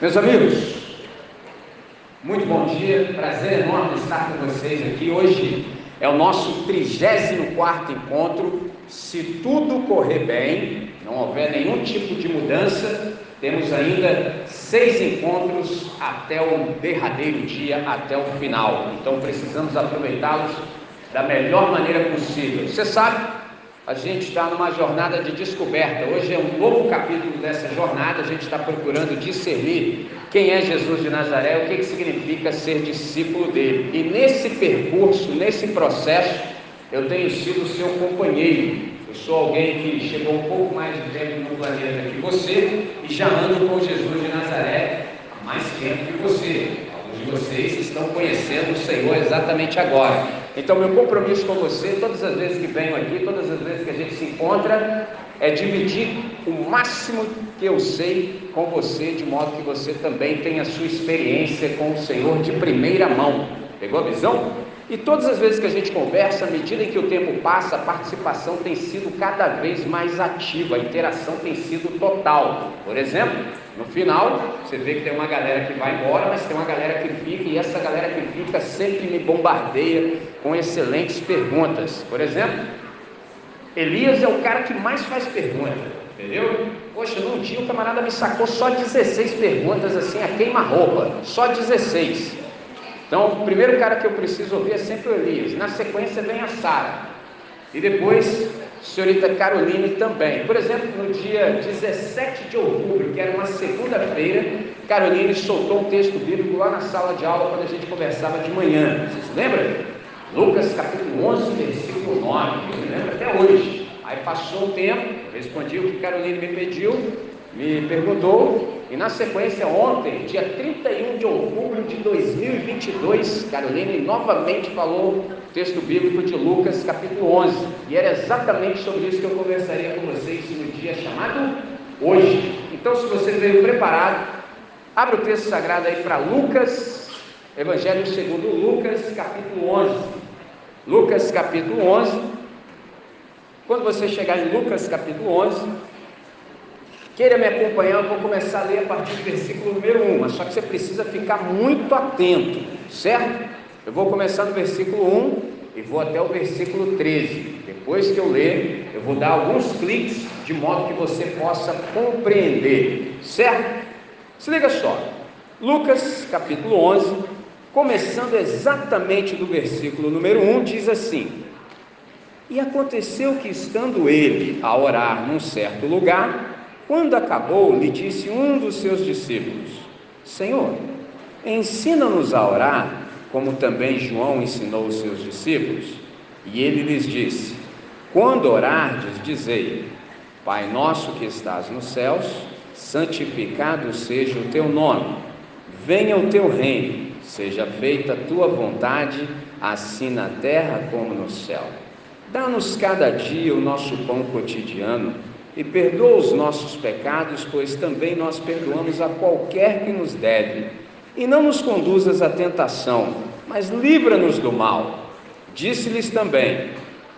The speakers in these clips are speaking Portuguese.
Meus amigos, muito bom dia, prazer enorme estar com vocês aqui. Hoje é o nosso 34 encontro. Se tudo correr bem, não houver nenhum tipo de mudança, temos ainda seis encontros até o derradeiro dia, até o final. Então precisamos aproveitá-los da melhor maneira possível. Você sabe a gente está numa jornada de descoberta. Hoje é um novo capítulo dessa jornada. A gente está procurando discernir quem é Jesus de Nazaré, o que, que significa ser discípulo dele. E nesse percurso, nesse processo, eu tenho sido seu companheiro. Eu sou alguém que chegou um pouco mais de tempo no planeta que você e já ando com Jesus de Nazaré há mais tempo que você. Alguns de vocês estão conhecendo o Senhor exatamente agora. Então, meu compromisso com você, todas as vezes que venho aqui, todas as vezes que a gente se encontra, é dividir o máximo que eu sei com você, de modo que você também tenha a sua experiência com o Senhor de primeira mão. Pegou a visão? E todas as vezes que a gente conversa, à medida em que o tempo passa, a participação tem sido cada vez mais ativa, a interação tem sido total. Por exemplo, no final, você vê que tem uma galera que vai embora, mas tem uma galera que fica, e essa galera que fica sempre me bombardeia com excelentes perguntas. Por exemplo, Elias é o cara que mais faz pergunta, entendeu? Poxa, num dia o camarada me sacou só 16 perguntas assim, a queima-roupa, só 16. Então, o primeiro cara que eu preciso ouvir é sempre o Elias. Na sequência vem a Sara. E depois senhorita Caroline também. Por exemplo, no dia 17 de outubro, que era uma segunda-feira, Caroline soltou um texto bíblico lá na sala de aula quando a gente conversava de manhã. Vocês lembram? Lucas capítulo 11, versículo 9. Eu lembro até hoje. Aí passou um tempo, respondi o que Caroline me pediu, me perguntou, e na sequência, ontem, dia 31 de outubro de 2022, Caroline novamente falou texto bíblico de Lucas, capítulo 11. E era exatamente sobre isso que eu conversaria com vocês no dia chamado hoje. Então, se você veio preparado, abre o texto sagrado aí para Lucas, Evangelho segundo Lucas, capítulo 11. Lucas, capítulo 11. Quando você chegar em Lucas, capítulo 11, queira me acompanhar, eu vou começar a ler a partir do versículo número 1, mas só que você precisa ficar muito atento, certo? Eu vou começar no versículo 1 e vou até o versículo 13. Depois que eu ler, eu vou dar alguns cliques de modo que você possa compreender, certo? Se liga só. Lucas capítulo 11, começando exatamente do versículo número 1, diz assim: E aconteceu que, estando ele a orar num certo lugar, quando acabou, lhe disse um dos seus discípulos: Senhor, ensina-nos a orar como também João ensinou os seus discípulos? E ele lhes disse: Quando orardes, dizei: Pai nosso que estás nos céus, santificado seja o teu nome. Venha o teu reino, seja feita a tua vontade, assim na terra como no céu. Dá-nos cada dia o nosso pão cotidiano e perdoa os nossos pecados, pois também nós perdoamos a qualquer que nos deve e não nos conduzas à tentação, mas livra-nos do mal. Disse-lhes também: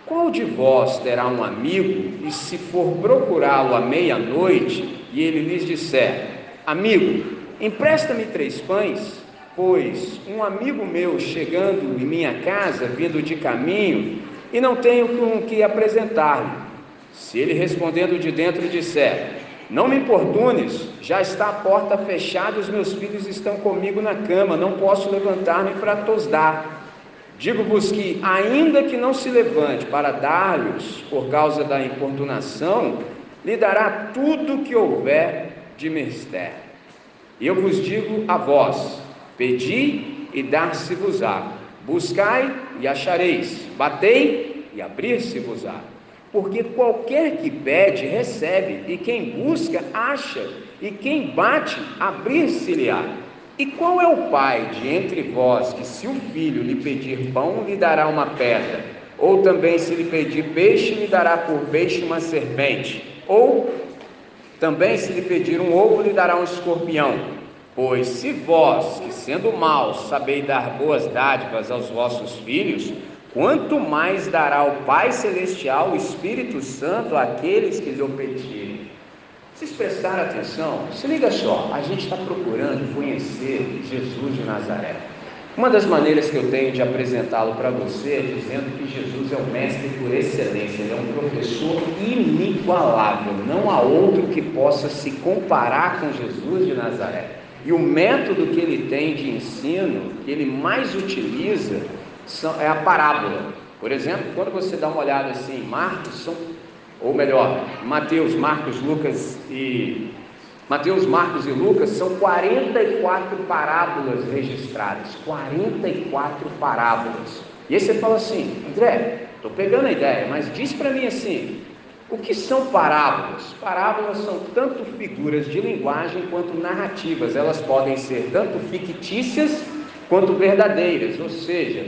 Qual de vós terá um amigo, e se for procurá-lo à meia-noite, e ele lhes disser: Amigo, empresta-me três pães, pois um amigo meu chegando em minha casa, vindo de caminho, e não tenho com que apresentar-lhe. Se ele respondendo de dentro disser: não me importunes, já está a porta fechada os meus filhos estão comigo na cama, não posso levantar-me para tosdar. Digo-vos que, ainda que não se levante para dar-lhes, por causa da importunação, lhe dará tudo o que houver de mistério. E eu vos digo a vós: pedi e dar-se-vos-á, buscai e achareis, batei e abrir-se-vos-á. Porque qualquer que pede, recebe, e quem busca, acha, e quem bate, abrir-se-lhe-á. E qual é o pai de entre vós que, se o filho lhe pedir pão, lhe dará uma pedra? Ou também, se lhe pedir peixe, lhe dará por peixe uma serpente? Ou também, se lhe pedir um ovo, lhe dará um escorpião? Pois se vós, que sendo maus, sabeis dar boas dádivas aos vossos filhos, quanto mais dará o Pai Celestial o Espírito Santo àqueles que lhe pedirem. Vocês prestaram atenção? Se liga só, a gente está procurando conhecer Jesus de Nazaré. Uma das maneiras que eu tenho de apresentá-lo para você é dizendo que Jesus é o mestre por excelência, ele é um professor inigualável, não há outro que possa se comparar com Jesus de Nazaré. E o método que ele tem de ensino, que ele mais utiliza, é a parábola. Por exemplo, quando você dá uma olhada assim em Marcos, ou melhor, Mateus, Marcos, Lucas e Mateus, Marcos e Lucas são 44 parábolas registradas. 44 parábolas. E aí você fala assim, André, estou pegando a ideia, mas diz para mim assim: o que são parábolas? Parábolas são tanto figuras de linguagem quanto narrativas. Elas podem ser tanto fictícias quanto verdadeiras, ou seja,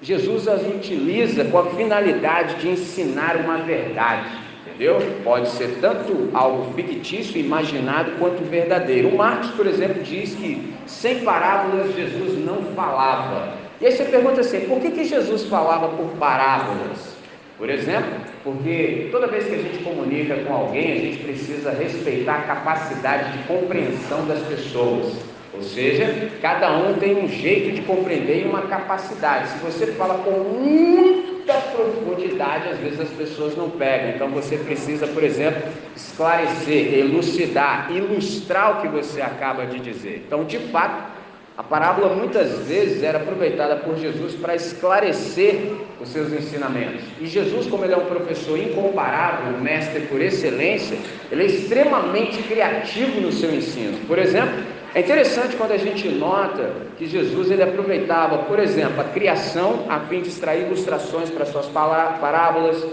Jesus as utiliza com a finalidade de ensinar uma verdade entendeu? Pode ser tanto algo fictício, imaginado, quanto verdadeiro. O Marcos, por exemplo, diz que sem parábolas Jesus não falava. E aí você pergunta assim: por que, que Jesus falava por parábolas? Por exemplo, porque toda vez que a gente comunica com alguém, a gente precisa respeitar a capacidade de compreensão das pessoas. Ou seja, cada um tem um jeito de compreender e uma capacidade. Se você fala com muita profundidade, às vezes as pessoas não pegam. Então você precisa, por exemplo, esclarecer, elucidar, ilustrar o que você acaba de dizer. Então, de fato, a parábola muitas vezes era aproveitada por Jesus para esclarecer os seus ensinamentos. E Jesus, como ele é um professor incomparável, um mestre por excelência, ele é extremamente criativo no seu ensino. Por exemplo, é interessante quando a gente nota que Jesus ele aproveitava, por exemplo, a criação a fim de extrair ilustrações para suas parábolas.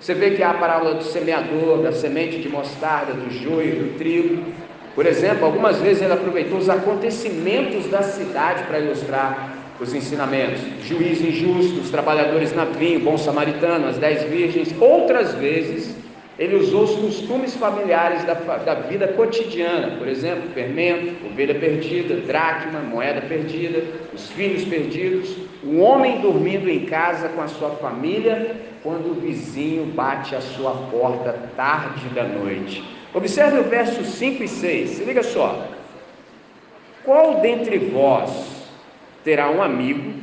Você vê que há a parábola do semeador, da semente de mostarda, do joio, do trigo. Por exemplo, algumas vezes ele aproveitou os acontecimentos da cidade para ilustrar os ensinamentos. Juiz injusto, os trabalhadores na vinho, bom samaritano, as dez virgens. Outras vezes ele usou os costumes familiares da, da vida cotidiana, por exemplo, fermento, ovelha perdida, dracma, moeda perdida, os filhos perdidos, o homem dormindo em casa com a sua família quando o vizinho bate a sua porta tarde da noite. Observe o verso 5 e 6, se liga só. Qual dentre vós terá um amigo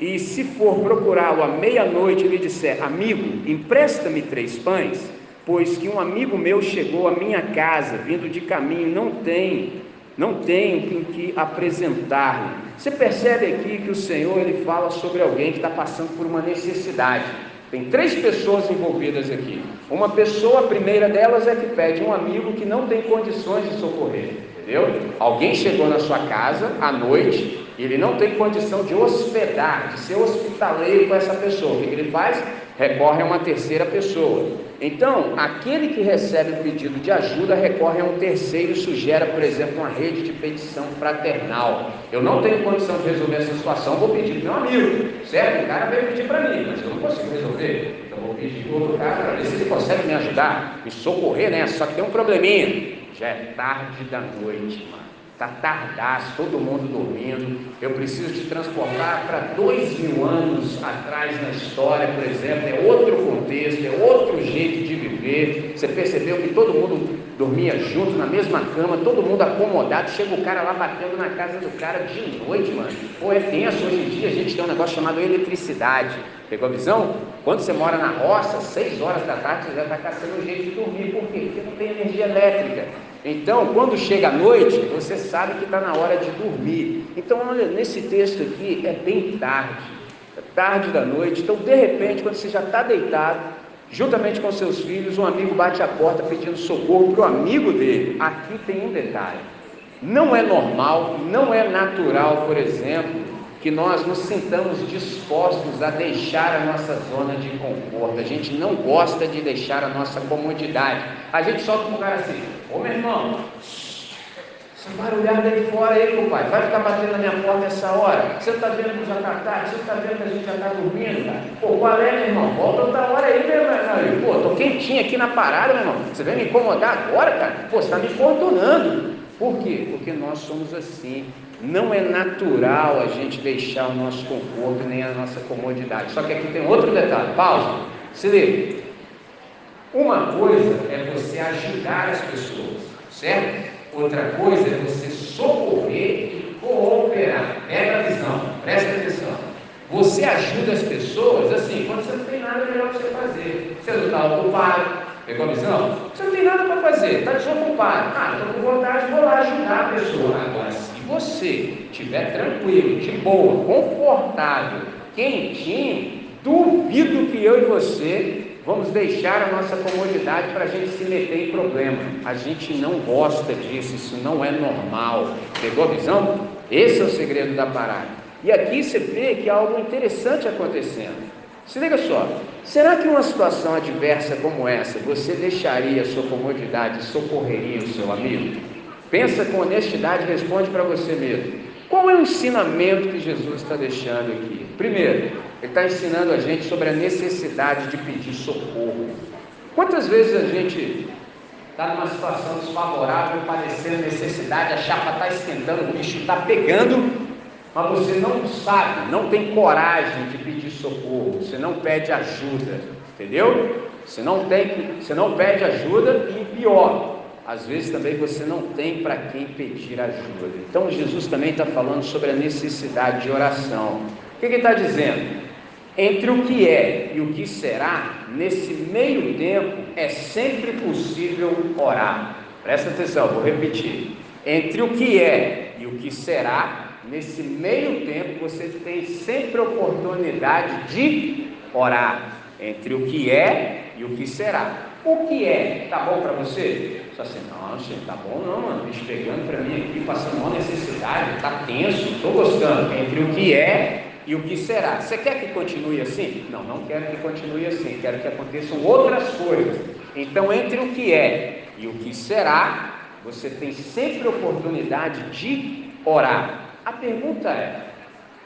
e se for procurá-lo à meia-noite e lhe disser, amigo, empresta-me três pães? Pois que um amigo meu chegou à minha casa, vindo de caminho, não tem, não tenho com que apresentar-lhe. Você percebe aqui que o Senhor ele fala sobre alguém que está passando por uma necessidade. Tem três pessoas envolvidas aqui. Uma pessoa, a primeira delas, é que pede um amigo que não tem condições de socorrer. Entendeu? Alguém chegou na sua casa à noite e ele não tem condição de hospedar, de ser hospitaleiro com essa pessoa. O que ele faz? Recorre a uma terceira pessoa. Então, aquele que recebe o pedido de ajuda recorre a um terceiro e sugere, por exemplo, uma rede de petição fraternal. Eu não tenho condição de resolver essa situação, vou pedir para meu amigo, certo? O cara veio pedir para mim, mas eu não consigo resolver. Então, vou pedir para outro cara para ver se ele consegue me ajudar, me socorrer nessa. Só que tem um probleminha. Já é tarde da noite, mano. Está tardaço, todo mundo dormindo. Eu preciso te transportar para dois mil anos atrás na história, por exemplo. É outro contexto, é outro jeito de viver. Você percebeu que todo mundo dormia junto na mesma cama, todo mundo acomodado. Chega o cara lá batendo na casa do cara de noite, mano. Pô, é tenso. Hoje em dia a gente tem um negócio chamado eletricidade. Pegou a visão? Quando você mora na roça, seis horas da tarde, você já está caçando um jeito de dormir. Por quê? Porque não tem energia elétrica. Então, quando chega a noite, você sabe que está na hora de dormir. Então, olha, nesse texto aqui é bem tarde, é tarde da noite. Então, de repente, quando você já está deitado, juntamente com seus filhos, um amigo bate a porta pedindo socorro para o amigo dele. Aqui tem um detalhe: não é normal, não é natural, por exemplo, que nós nos sintamos dispostos a deixar a nossa zona de conforto. A gente não gosta de deixar a nossa comodidade. A gente solta um cara assim: Ô meu irmão, essa barulhada aí fora aí, compadre, vai ficar batendo na minha porta essa hora. Você está vendo que já está tarde? Você está vendo que a gente já está dormindo, cara? Pô, qual é, meu irmão? Volta outra hora aí, meu irmão. Pô, tô quentinho aqui na parada, meu irmão. Você vem me incomodar agora, cara? Pô, você está me importunando. Por quê? Porque nós somos assim. Não é natural a gente deixar o nosso conforto nem a nossa comodidade. Só que aqui tem outro detalhe. Pausa. Se liga. Uma coisa é você ajudar as pessoas, certo? Outra coisa é você socorrer e cooperar. Pega a visão, presta atenção. Você ajuda as pessoas assim, quando você não tem nada melhor para você fazer. Você não está ocupado, Pegou a visão? Você não tem nada para fazer, está desocupado. Ah, estou com vontade, vou lá ajudar a pessoa. Agora, se você estiver tranquilo, de boa, confortável, quentinho, duvido que eu e você vamos deixar a nossa comodidade para a gente se meter em problema. A gente não gosta disso, isso não é normal. Pegou a visão? Esse é o segredo da parada. E aqui você vê que há algo interessante acontecendo. Se liga só, será que uma situação adversa como essa você deixaria a sua comodidade e socorreria o seu amigo? Pensa com honestidade e responde para você mesmo. Qual é o ensinamento que Jesus está deixando aqui? Primeiro, ele está ensinando a gente sobre a necessidade de pedir socorro. Quantas vezes a gente está numa situação desfavorável, padecendo necessidade, a chapa está esquentando, o bicho está pegando, mas você não sabe, não tem coragem de pedir socorro, você não pede ajuda, entendeu? Você não tem, você não pede ajuda e pior, às vezes também você não tem para quem pedir ajuda. Então Jesus também está falando sobre a necessidade de oração. O que ele está dizendo? Entre o que é e o que será, nesse meio tempo é sempre possível orar. Presta atenção, vou repetir. Entre o que é e o que será, Nesse meio tempo, você tem sempre oportunidade de orar entre o que é e o que será. O que é, tá bom para você? Só assim, não, gente, tá bom não, mano. Bicho pegando para mim aqui, passando uma necessidade, tá tenso, estou gostando. Entre o que é e o que será. Você quer que continue assim? Não, não quero que continue assim, quero que aconteçam outras coisas. Então, entre o que é e o que será, você tem sempre oportunidade de orar. A pergunta é: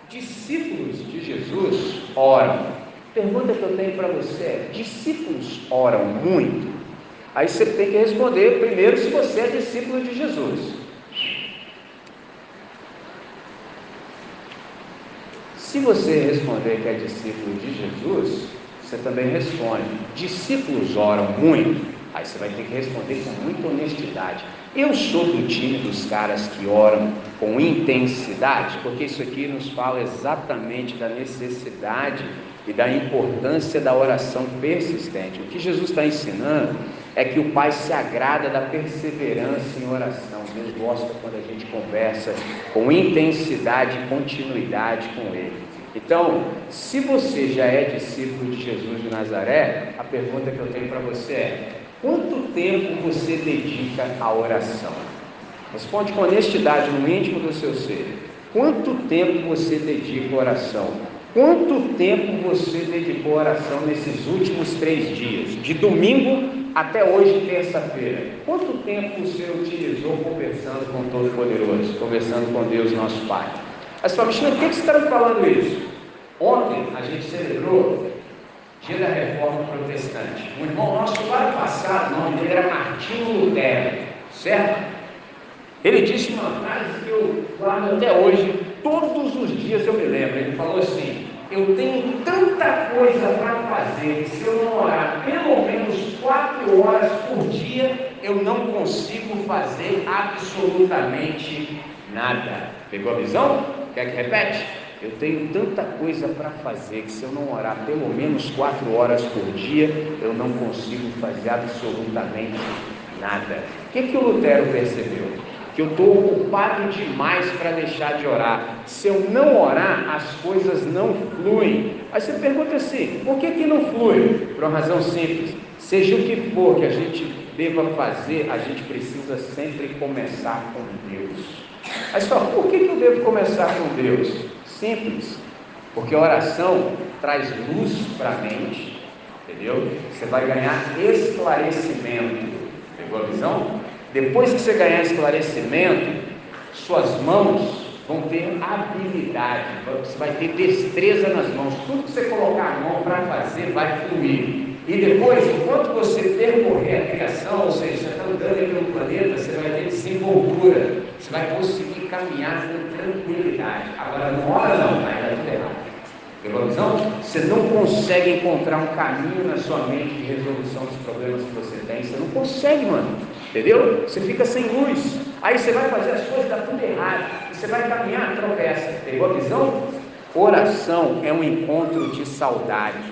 discípulos de Jesus oram? Pergunta que eu tenho para você é: discípulos oram muito? Aí você tem que responder primeiro se você é discípulo de Jesus. Se você responder que é discípulo de Jesus, você também responde: discípulos oram muito? Aí você vai ter que responder com muita honestidade. Eu sou do time dos caras que oram com intensidade, porque isso aqui nos fala exatamente da necessidade e da importância da oração persistente. O que Jesus está ensinando é que o Pai se agrada da perseverança em oração. Deus gosta quando a gente conversa com intensidade e continuidade com Ele. Então, se você já é discípulo de Jesus de Nazaré, a pergunta que eu tenho para você é: Quanto tempo você dedica à oração? Responde com honestidade no íntimo do seu ser. Quanto tempo você dedica à oração? Quanto tempo você dedicou à oração nesses últimos três dias? De domingo até hoje, terça-feira. Quanto tempo você utilizou conversando com o Todo-Poderoso, conversando com Deus, nosso Pai? Mas, Fabiana, por que você está me falando isso? Ontem a gente celebrou dia da reforma protestante. Um irmão nosso lá passado, o nome dele era Martinho Lutero, certo? Ele disse uma frase que eu guardo até hoje, todos os dias eu me lembro. Ele falou assim: Eu tenho tanta coisa para fazer se eu não orar pelo menos quatro horas por dia, eu não consigo fazer absolutamente nada. Pegou a visão? Quer que repete? Eu tenho tanta coisa para fazer que se eu não orar pelo menos quatro horas por dia, eu não consigo fazer absolutamente nada. O que, que o Lutero percebeu? Que eu estou ocupado demais para deixar de orar. Se eu não orar, as coisas não fluem. Aí você pergunta assim: por que, que não flui? Por uma razão simples. Seja o que for que a gente deva fazer, a gente precisa sempre começar com Deus. Aí fala: por que, que eu devo começar com Deus? Simples, porque a oração traz luz para a mente, entendeu? Você vai ganhar esclarecimento. Pegou a visão? Depois que você ganhar esclarecimento, suas mãos vão ter habilidade, você vai ter destreza nas mãos. Tudo que você colocar a mão para fazer vai fluir. E depois, enquanto você percorrer a criação, ou seja, andando pelo planeta, você vai ter desenvoltura, você vai conseguir caminhar com tranquilidade. Agora, não hora não, vai dar tudo errado. Pegou a visão? Você não consegue encontrar um caminho na sua mente de resolução dos problemas que você tem. Você não consegue, mano. Entendeu? Você fica sem luz. Aí você vai fazer as coisas, dá tudo errado. Você vai caminhar, tropeça. Pegou a visão? Oração é um encontro de saudades.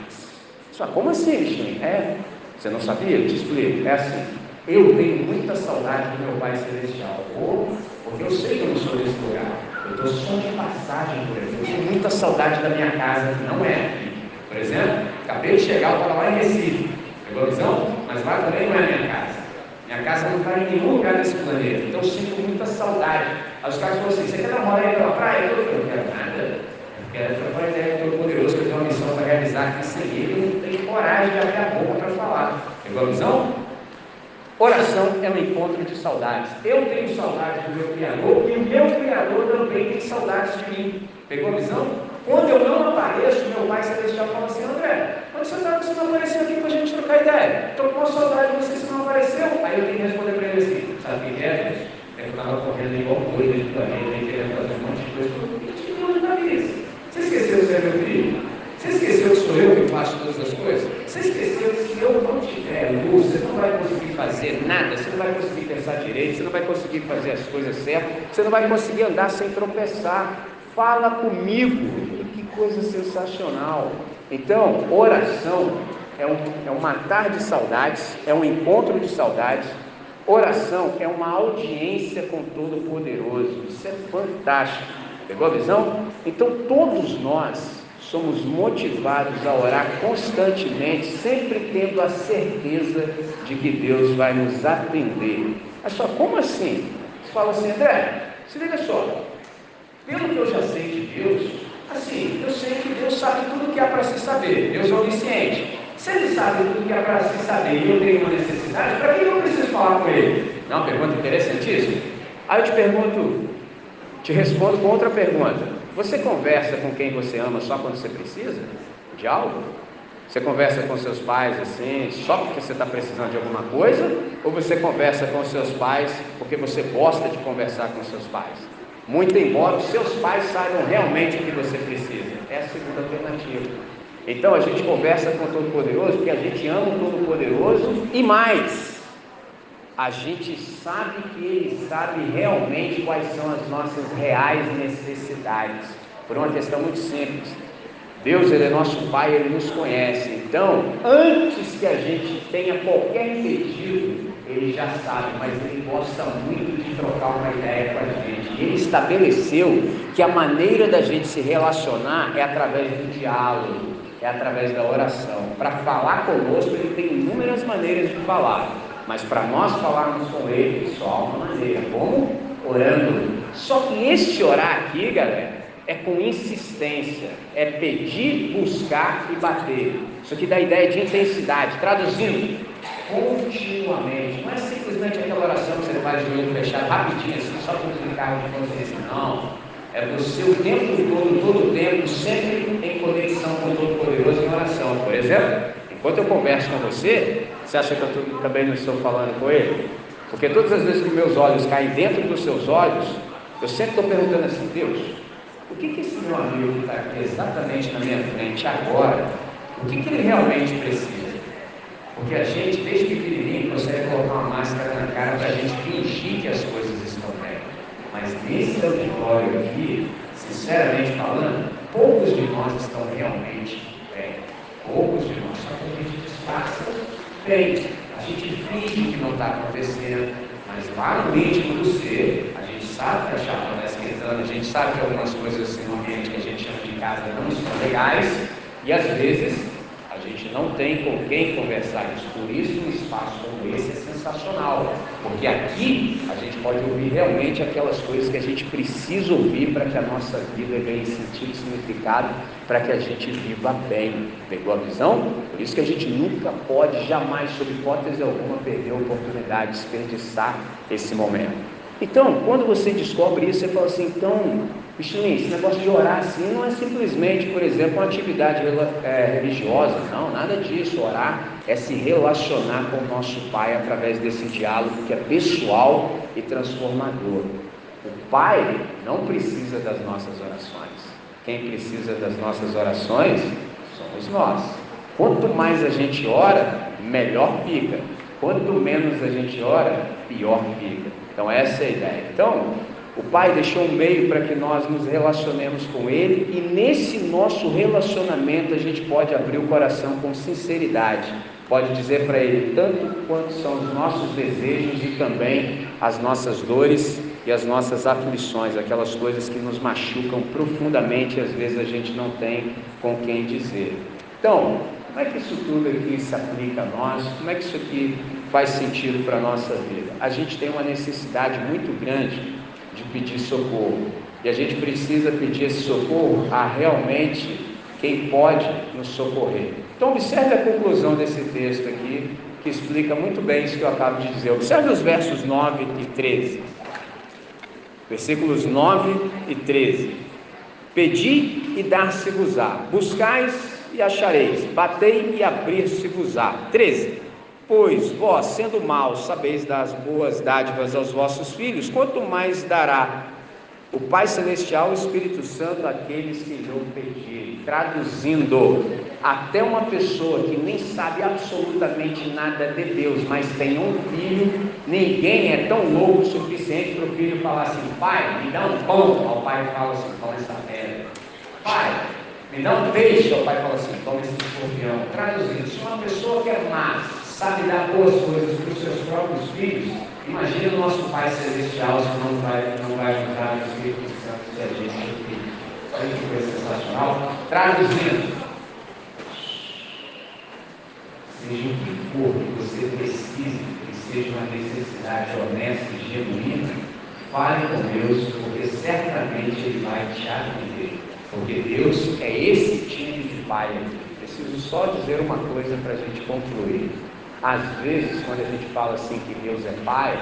Só como assim, gente? É. Você não sabia? Eu te explico. É assim. Eu tenho muita saudade do meu Pai Celestial. Ou, porque eu sei que eu não sou desse lugar. Eu estou só de passagem por aqui. Eu tenho muita saudade da minha casa, que não é aqui. Por exemplo, acabei de chegar, eu estava lá em Recife. Pegou a visão? Mas lá também não é minha casa. Minha casa não está em nenhum lugar desse planeta. Então eu sinto muita saudade. Aí os caras falam assim: você quer namorar aí pela praia? Eu não quero nada. Eu quero uma ideia com o poderoso que eu tenho uma missão para realizar aqui sem ele. Eu não tenho coragem de abrir a boca para falar. Pegou a visão? Oração é um encontro de saudades. Eu tenho saudades do meu Criador e o meu Criador também tem saudades de mim. Pegou a visão? Quando eu não apareço, meu Pai Celestial fala assim: André, onde você está? Você não apareceu aqui para a gente trocar ideia. Estou com saudade de você, você não apareceu. Aí eu tenho que responder para ele assim: Sabe que é? É eu estava correndo igual doido de planeta, querendo fazer um monte de coisa. Eu não cabeça. Você esqueceu que você é meu filho? Você esqueceu que sou eu que faço todas as coisas? Você esqueceu que se eu não tiver luz, você não vai conseguir fazer nada, você não vai conseguir pensar direito, você não vai conseguir fazer as coisas certas, você não vai conseguir andar sem tropeçar. Fala comigo, que coisa sensacional. Então, oração é um, é um matar de saudades, é um encontro de saudades. Oração é uma audiência com Todo-Poderoso. Isso é fantástico. Pegou a visão? Então, todos nós somos motivados a orar constantemente, sempre tendo a certeza de que Deus vai nos atender. Mas só como assim? Você fala assim, André, se liga só, pelo que eu já sei de Deus, assim, eu sei que Deus sabe tudo o que há para se saber, Deus é onisciente. Se Ele sabe tudo o que há para se saber e eu tenho uma necessidade, para que eu preciso falar com Ele? Não, pergunta interessantíssima. Aí eu te pergunto, te respondo com outra pergunta. Você conversa com quem você ama só quando você precisa de algo? Você conversa com seus pais assim, só porque você está precisando de alguma coisa? Ou você conversa com seus pais porque você gosta de conversar com seus pais? Muito embora os seus pais saibam realmente o que você precisa. É a segunda alternativa. Então a gente conversa com o Todo-Poderoso porque a gente ama o Todo-Poderoso e mais a gente sabe que Ele sabe realmente quais são as nossas reais necessidades, por uma questão muito simples. Deus, Ele é nosso Pai, Ele nos conhece. Então, antes que a gente tenha qualquer pedido, Ele já sabe, mas Ele gosta muito de trocar uma ideia com a gente. Ele estabeleceu que a maneira da gente se relacionar é através do diálogo, é através da oração. Para falar conosco, Ele tem inúmeras maneiras de falar. Mas para nós falarmos com Ele, só há uma maneira. Como? Orando. Só que este orar aqui, galera, é com insistência, é pedir, buscar e bater. Isso aqui dá a ideia de intensidade. Traduzindo, continuamente. Não é simplesmente aquela oração que você faz de olho fechado, rapidinho, assim, só para explicar de consciência. Não. É você o tempo todo, todo o tempo, sempre em conexão com o Todo-Poderoso em oração. Por exemplo, enquanto eu converso com você, você acha que eu também não estou falando com ele? Porque todas as vezes que meus olhos caem dentro dos seus olhos, eu sempre estou perguntando assim, Deus, o que, que esse meu amigo que está aqui exatamente na minha frente agora, o que, que ele realmente precisa? Porque a gente, desde pequenininho, consegue colocar uma máscara na cara para a gente fingir que as coisas estão bem. Mas nesse auditório aqui, sinceramente falando, poucos de nós estão realmente bem. Poucos de nós, só que a gente disfarça bem, a gente finge que não está acontecendo, mas lá no íntimo do ser, a gente sabe que a chapa está esquentando, a gente sabe que algumas coisas no ambiente que a gente chama de casa não estão legais, e às vezes gente não tem com quem conversar isso. Por isso, um espaço como esse é sensacional, porque aqui a gente pode ouvir realmente aquelas coisas que a gente precisa ouvir para que a nossa vida ganhe sentido e significado, para que a gente viva bem. Pegou a visão? Por isso que a gente nunca pode, jamais, sob hipótese alguma, perder a oportunidade de desperdiçar esse momento. Então, quando você descobre isso, você fala assim, então, Michelin, esse negócio de orar assim não é simplesmente, por exemplo, uma atividade é, religiosa, não, nada disso. Orar é se relacionar com o nosso Pai através desse diálogo que é pessoal e transformador. O Pai não precisa das nossas orações. quem precisa das nossas orações somos nós. Quanto mais a gente ora, melhor fica. Quanto menos a gente ora, pior fica. Então, essa é a ideia. Então, o Pai deixou um meio para que nós nos relacionemos com Ele e nesse nosso relacionamento a gente pode abrir o coração com sinceridade, pode dizer para Ele tanto quanto são os nossos desejos e também as nossas dores e as nossas aflições, aquelas coisas que nos machucam profundamente e às vezes a gente não tem com quem dizer. Então, como é que isso tudo aqui se aplica a nós? Como é que isso aqui faz sentido para a nossa vida? A gente tem uma necessidade muito grande de pedir socorro. E a gente precisa pedir esse socorro a realmente quem pode nos socorrer. Então, observe a conclusão desse texto aqui, que explica muito bem isso que eu acabo de dizer. Observe os versos 9 e 13. Versículos 9 e 13. Pedi e dar-se-vos-á, buscais e achareis, batei e abrir-se-vos-á. 13. Pois vós, sendo maus, sabeis dar as boas dádivas aos vossos filhos, quanto mais dará o Pai Celestial, o Espírito Santo, àqueles que lhe pedirem. Traduzindo, até uma pessoa que nem sabe absolutamente nada de Deus, mas tem um filho, ninguém é tão louco o suficiente para o filho falar assim: Pai, me dá um pão. O pai fala assim: Toma essa pedra. Pai, me dá um peixe. O pai fala assim: Toma esse escorpião. Traduzindo, se uma pessoa que é sabe dar boas coisas para os seus próprios filhos, imagine o nosso Pai Celestial se não vai, não vai ajudar o Espírito Santo se a gente filho. Olha que coisa sensacional. Traduzindo, seja o que for que você precise, que seja uma necessidade honesta e genuína, fale com Deus, porque certamente Ele vai te atender. Porque Deus é esse tipo de Pai. Preciso só dizer uma coisa para a gente concluir. Às vezes, quando a gente fala assim que Deus é Pai,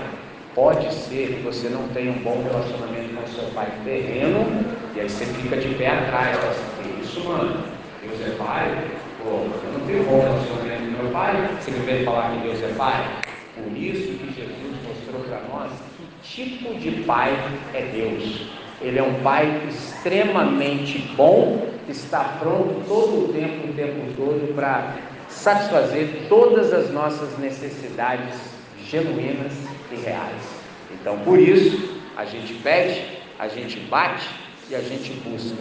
pode ser que você não tenha um bom relacionamento com seu pai terreno, e aí você fica de pé atrás, fala assim, isso, mano? Deus é Pai? Pô, eu não tenho um bom relacionamento com meu pai, você me veio falar que Deus é Pai? Por isso que Jesus mostrou para nós que tipo de Pai é Deus. Ele é um Pai extremamente bom, que está pronto todo o tempo, o tempo todo, para satisfazer todas as nossas necessidades genuínas e reais. Então, por isso, a gente pede, a gente bate e a gente busca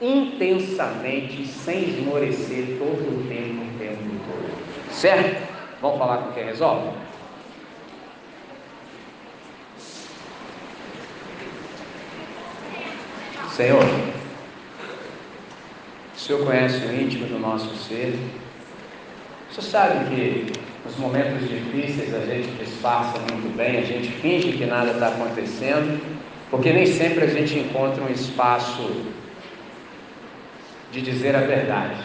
intensamente, sem esmorecer todo o tempo, o tempo todo. Certo? Vamos falar com quem resolve? Senhor, o Senhor conhece o íntimo do nosso ser, você sabe que nos momentos difíceis a gente disfarça muito bem, a gente finge que nada está acontecendo, porque nem sempre a gente encontra um espaço de dizer a verdade.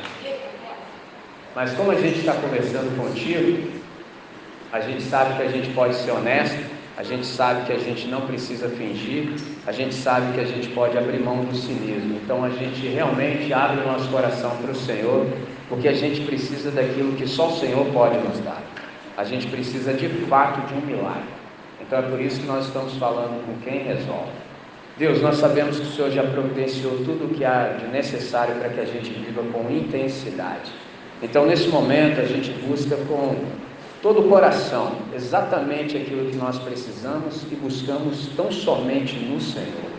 Mas como a gente está conversando contigo, a gente sabe que a gente pode ser honesto, a gente sabe que a gente não precisa fingir, a gente sabe que a gente pode abrir mão do cinismo. Então a gente realmente abre o nosso coração para o Senhor porque a gente precisa daquilo que só o Senhor pode nos dar. A gente precisa de fato de um milagre. Então é por isso que nós estamos falando com quem resolve. Deus, nós sabemos que o Senhor já providenciou tudo o que há de necessário para que a gente viva com intensidade. Então, nesse momento, a gente busca com todo o coração exatamente aquilo que nós precisamos e buscamos tão somente no Senhor.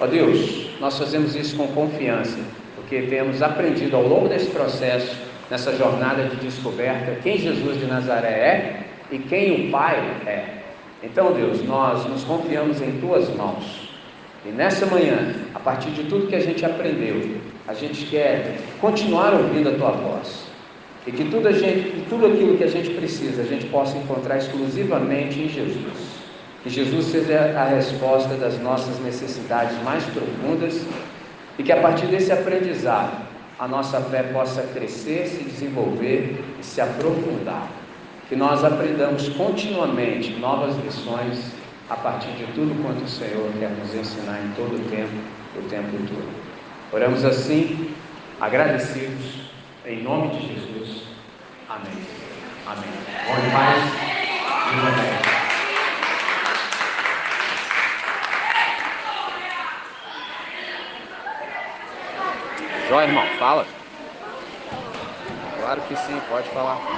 Ó Deus, nós fazemos isso com confiança, porque temos aprendido ao longo desse processo, nessa jornada de descoberta, quem Jesus de Nazaré é e quem o Pai é. Então, Deus, nós nos confiamos em tuas mãos. E nessa manhã, a partir de tudo que a gente aprendeu, a gente quer continuar ouvindo a tua voz. E que tudo, gente, tudo aquilo que a gente precisa, a gente possa encontrar exclusivamente em Jesus. Que Jesus seja a resposta das nossas necessidades mais profundas e que a partir desse aprendizado a nossa fé possa crescer, se desenvolver e se aprofundar. Que nós aprendamos continuamente novas lições a partir de tudo quanto o Senhor quer nos ensinar em todo o tempo, o tempo todo. Oramos assim, agradecidos, em nome de Jesus. Amém. Amém. Bom paz. Amém. Só, irmão, fala. Claro que sim, pode falar.